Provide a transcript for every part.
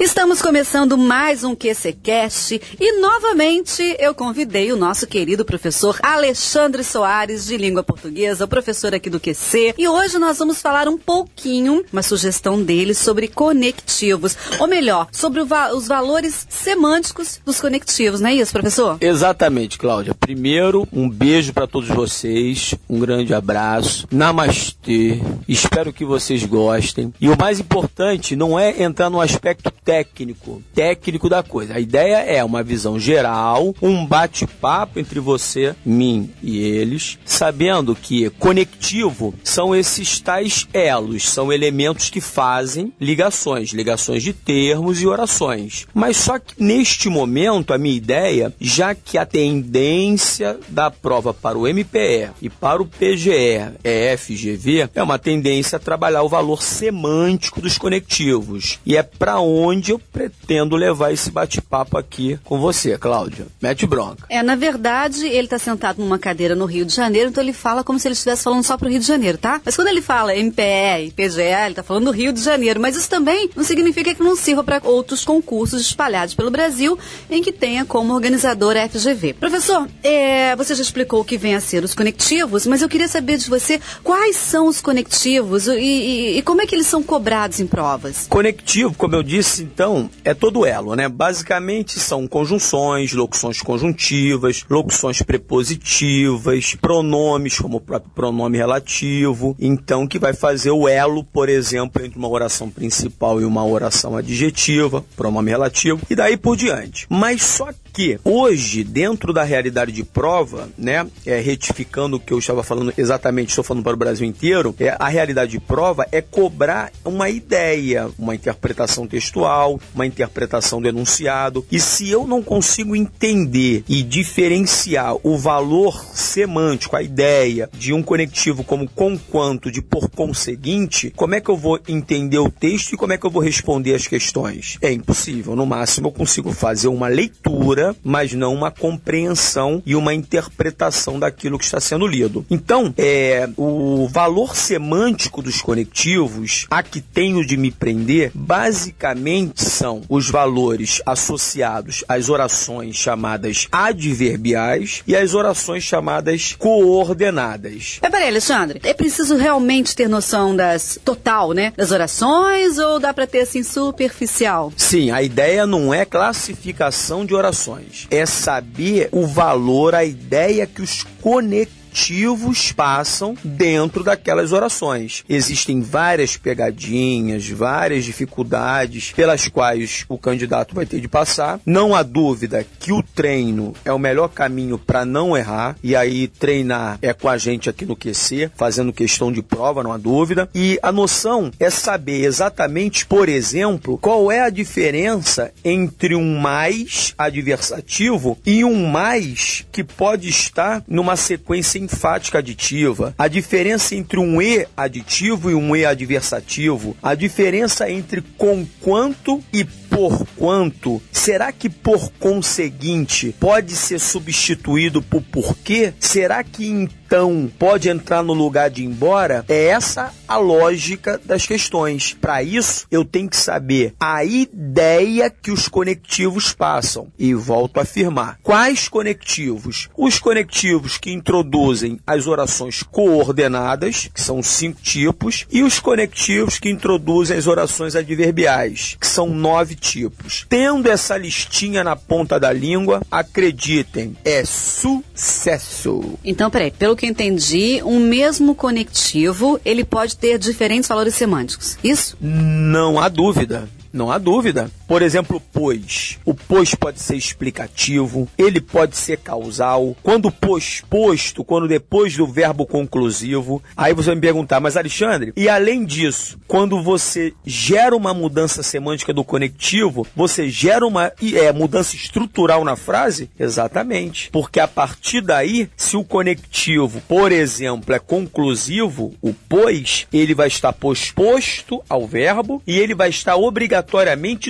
Estamos começando mais um QCcast e novamente eu convidei o nosso querido professor Alexandre Soares de língua portuguesa, o professor aqui do QC, e hoje nós vamos falar um pouquinho, uma sugestão dele sobre conectivos, ou melhor, sobre va os valores semânticos dos conectivos, não é isso, professor? Exatamente, Cláudia. Primeiro, um beijo para todos vocês, um grande abraço, namastê, espero que vocês gostem. E o mais importante não é entrar no aspecto técnico, técnico da coisa. A ideia é uma visão geral, um bate-papo entre você, mim e eles, sabendo que conectivo são esses tais elos, são elementos que fazem ligações, ligações de termos e orações. Mas só que neste momento a minha ideia, já que a tendência da prova para o MPE e para o PGE é FGV, é uma tendência a trabalhar o valor semântico dos conectivos. E é para onde onde eu pretendo levar esse bate-papo aqui com você, Cláudia. Mete bronca. É, na verdade, ele está sentado numa cadeira no Rio de Janeiro, então ele fala como se ele estivesse falando só para o Rio de Janeiro, tá? Mas quando ele fala MPE e PGE, ele está falando do Rio de Janeiro. Mas isso também não significa que não sirva para outros concursos espalhados pelo Brasil em que tenha como organizador a FGV. Professor, é, você já explicou o que vem a ser os conectivos, mas eu queria saber de você quais são os conectivos e, e, e como é que eles são cobrados em provas. Conectivo, como eu disse, então, é todo elo, né? Basicamente são conjunções, locuções conjuntivas, locuções prepositivas, pronomes, como o próprio pronome relativo. Então, que vai fazer o elo, por exemplo, entre uma oração principal e uma oração adjetiva, pronome relativo, e daí por diante. Mas só que hoje, dentro da realidade de prova, né, é, retificando o que eu estava falando exatamente, estou falando para o Brasil inteiro, é, a realidade de prova é cobrar uma ideia, uma interpretação textual, uma interpretação do enunciado. E se eu não consigo entender e diferenciar o valor semântico, a ideia de um conectivo como com quanto de por conseguinte, como é que eu vou entender o texto e como é que eu vou responder as questões? É impossível. No máximo, eu consigo fazer uma leitura leitura, mas não uma compreensão e uma interpretação daquilo que está sendo lido. Então, é, o valor semântico dos conectivos, a que tenho de me prender, basicamente são os valores associados às orações chamadas adverbiais e às orações chamadas coordenadas. É, peraí, Alexandre, é preciso realmente ter noção das total, né? Das orações ou dá para ter assim superficial? Sim, a ideia não é classificação de orações é saber o valor, a ideia que os conectores motivos passam dentro daquelas orações. Existem várias pegadinhas, várias dificuldades pelas quais o candidato vai ter de passar. Não há dúvida que o treino é o melhor caminho para não errar, e aí treinar é com a gente aqui no QC, fazendo questão de prova, não há dúvida. E a noção é saber exatamente, por exemplo, qual é a diferença entre um mais adversativo e um mais que pode estar numa sequência enfática aditiva, a diferença entre um e aditivo e um e adversativo, a diferença entre com quanto e por quanto, será que por conseguinte pode ser substituído por porquê? Será que então pode entrar no lugar de embora? É essa a lógica das questões. Para isso, eu tenho que saber a ideia que os conectivos passam. E volto a afirmar: quais conectivos? Os conectivos que introduzem as orações coordenadas, que são cinco tipos, e os conectivos que introduzem as orações adverbiais, que são nove tipos. Tendo essa listinha na ponta da língua, acreditem, é sucesso. Então, peraí, pelo que entendi, um mesmo conectivo, ele pode ter diferentes valores semânticos. Isso? Não há dúvida. Não há dúvida. Por exemplo, pois. O pois pode ser explicativo, ele pode ser causal. Quando pois posto, quando depois do verbo conclusivo, aí você vai me perguntar, mas Alexandre, e além disso, quando você gera uma mudança semântica do conectivo, você gera uma é, mudança estrutural na frase? Exatamente. Porque a partir daí, se o conectivo, por exemplo, é conclusivo, o pois, ele vai estar posposto ao verbo e ele vai estar obrigatoriamente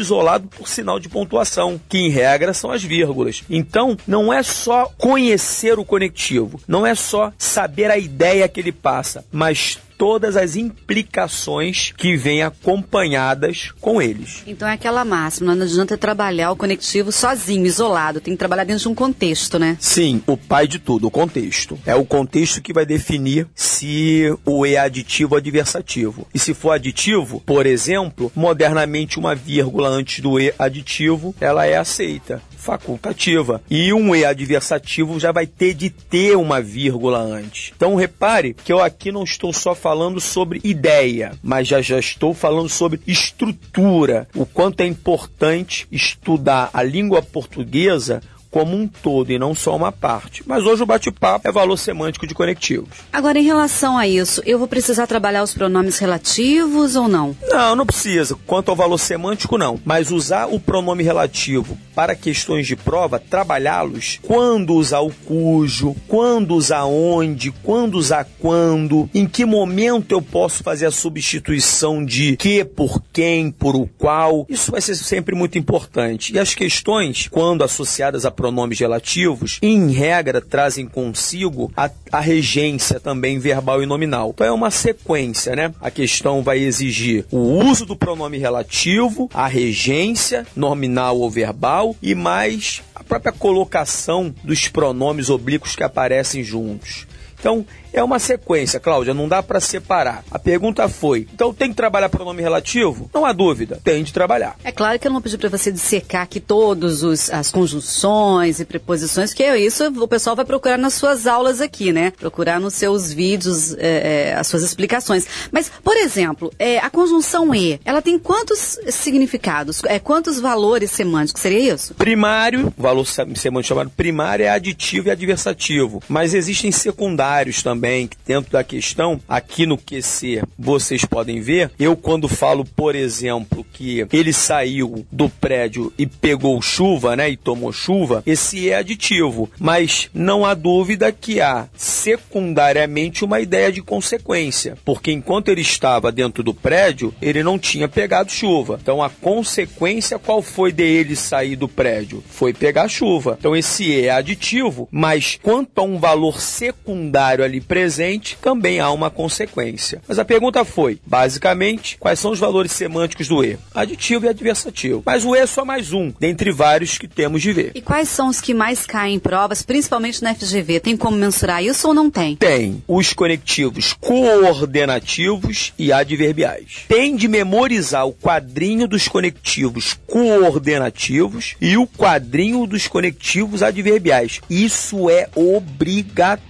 isolado por sinal de pontuação, que em regra são as vírgulas. Então, não é só conhecer o conectivo, não é só saber a ideia que ele passa, mas todas as implicações que vêm acompanhadas com eles. Então é aquela máxima, não adianta trabalhar o conectivo sozinho, isolado, tem que trabalhar dentro de um contexto, né? Sim, o pai de tudo, o contexto. É o contexto que vai definir se o E é aditivo ou adversativo. E se for aditivo, por exemplo, modernamente uma vírgula antes do E aditivo, ela é aceita facultativa. E um E adversativo já vai ter de ter uma vírgula antes. Então repare que eu aqui não estou só falando sobre ideia, mas já já estou falando sobre estrutura, o quanto é importante estudar a língua portuguesa como um todo e não só uma parte. Mas hoje o bate-papo é valor semântico de conectivos. Agora, em relação a isso, eu vou precisar trabalhar os pronomes relativos ou não? Não, não precisa. Quanto ao valor semântico, não. Mas usar o pronome relativo para questões de prova, trabalhá-los, quando usar o cujo, quando usar onde, quando usar quando, em que momento eu posso fazer a substituição de que por quem, por o qual, isso vai ser sempre muito importante. E as questões, quando associadas a pronomes relativos, em regra, trazem consigo a, a regência também verbal e nominal. Então é uma sequência, né? A questão vai exigir o uso do pronome relativo, a regência nominal ou verbal e mais a própria colocação dos pronomes oblíquos que aparecem juntos. Então, é uma sequência, Cláudia, não dá para separar. A pergunta foi: então tem que trabalhar pronome relativo? Não há dúvida, tem de trabalhar. É claro que eu não vou pedir para você dissecar aqui todas as conjunções e preposições, que é isso o pessoal vai procurar nas suas aulas aqui, né? Procurar nos seus vídeos é, é, as suas explicações. Mas, por exemplo, é, a conjunção E, ela tem quantos significados? É, quantos valores semânticos? Seria isso? Primário, valor semântico chamado primário é aditivo e adversativo, mas existem secundários também também, dentro da questão, aqui no QC, vocês podem ver, eu quando falo, por exemplo, que ele saiu do prédio e pegou chuva, né, e tomou chuva, esse é aditivo, mas não há dúvida que há secundariamente uma ideia de consequência, porque enquanto ele estava dentro do prédio, ele não tinha pegado chuva. Então a consequência qual foi dele sair do prédio? Foi pegar chuva. Então esse é aditivo, mas quanto a um valor secundário ali presente, também há uma consequência. Mas a pergunta foi, basicamente, quais são os valores semânticos do E? Aditivo e adversativo. Mas o E é só mais um, dentre vários que temos de ver. E quais são os que mais caem em provas, principalmente na FGV? Tem como mensurar isso ou não tem? Tem. Os conectivos coordenativos e adverbiais. Tem de memorizar o quadrinho dos conectivos coordenativos e o quadrinho dos conectivos adverbiais. Isso é obrigatório,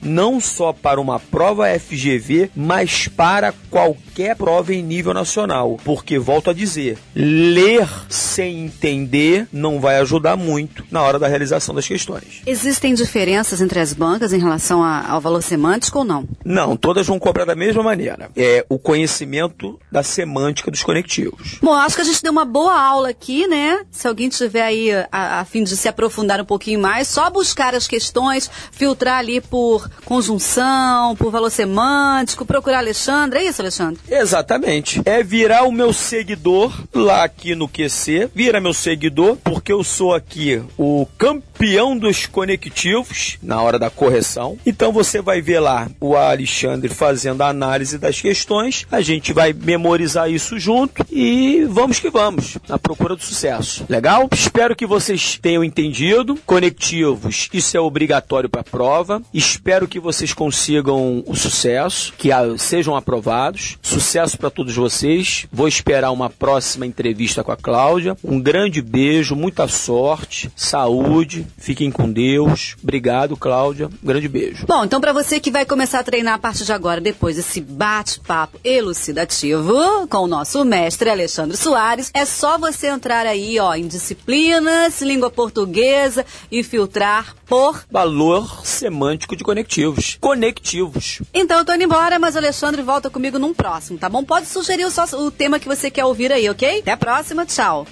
não só para uma prova FGV, mas para qualquer prova em nível nacional. Porque, volto a dizer, ler sem entender não vai ajudar muito na hora da realização das questões. Existem diferenças entre as bancas em relação a, ao valor semântico ou não? Não, todas vão cobrar da mesma maneira. É o conhecimento da semântica dos conectivos. Bom, acho que a gente deu uma boa aula aqui, né? Se alguém tiver aí a, a fim de se aprofundar um pouquinho mais, só buscar as questões, filtrar ali por conjunção, por valor semântico, procurar Alexandre. É isso, Alexandre? Exatamente. É virar o meu seguidor lá aqui no QC. Vira meu seguidor, porque eu sou aqui o campeão dos conectivos na hora da correção. Então você vai ver lá o Alexandre fazendo a análise das questões. A gente vai memorizar isso junto e vamos que vamos na procura do sucesso. Legal? Espero que vocês tenham entendido. Conectivos, isso é obrigatório para a prova. Espero que vocês consigam o sucesso, que sejam aprovados. Sucesso para todos vocês. Vou esperar uma próxima entrevista com a Cláudia. Um grande beijo, muita sorte, saúde. Fiquem com Deus. Obrigado, Cláudia. Um grande beijo. Bom, então para você que vai começar a treinar a partir de agora, depois desse bate-papo elucidativo com o nosso mestre Alexandre Soares, é só você entrar aí, ó, em disciplinas, língua portuguesa e filtrar por valor semântico de conectivos. Conectivos. Então eu tô indo embora, mas o Alexandre volta comigo num próximo, tá bom? Pode sugerir o, só, o tema que você quer ouvir aí, ok? Até a próxima, tchau.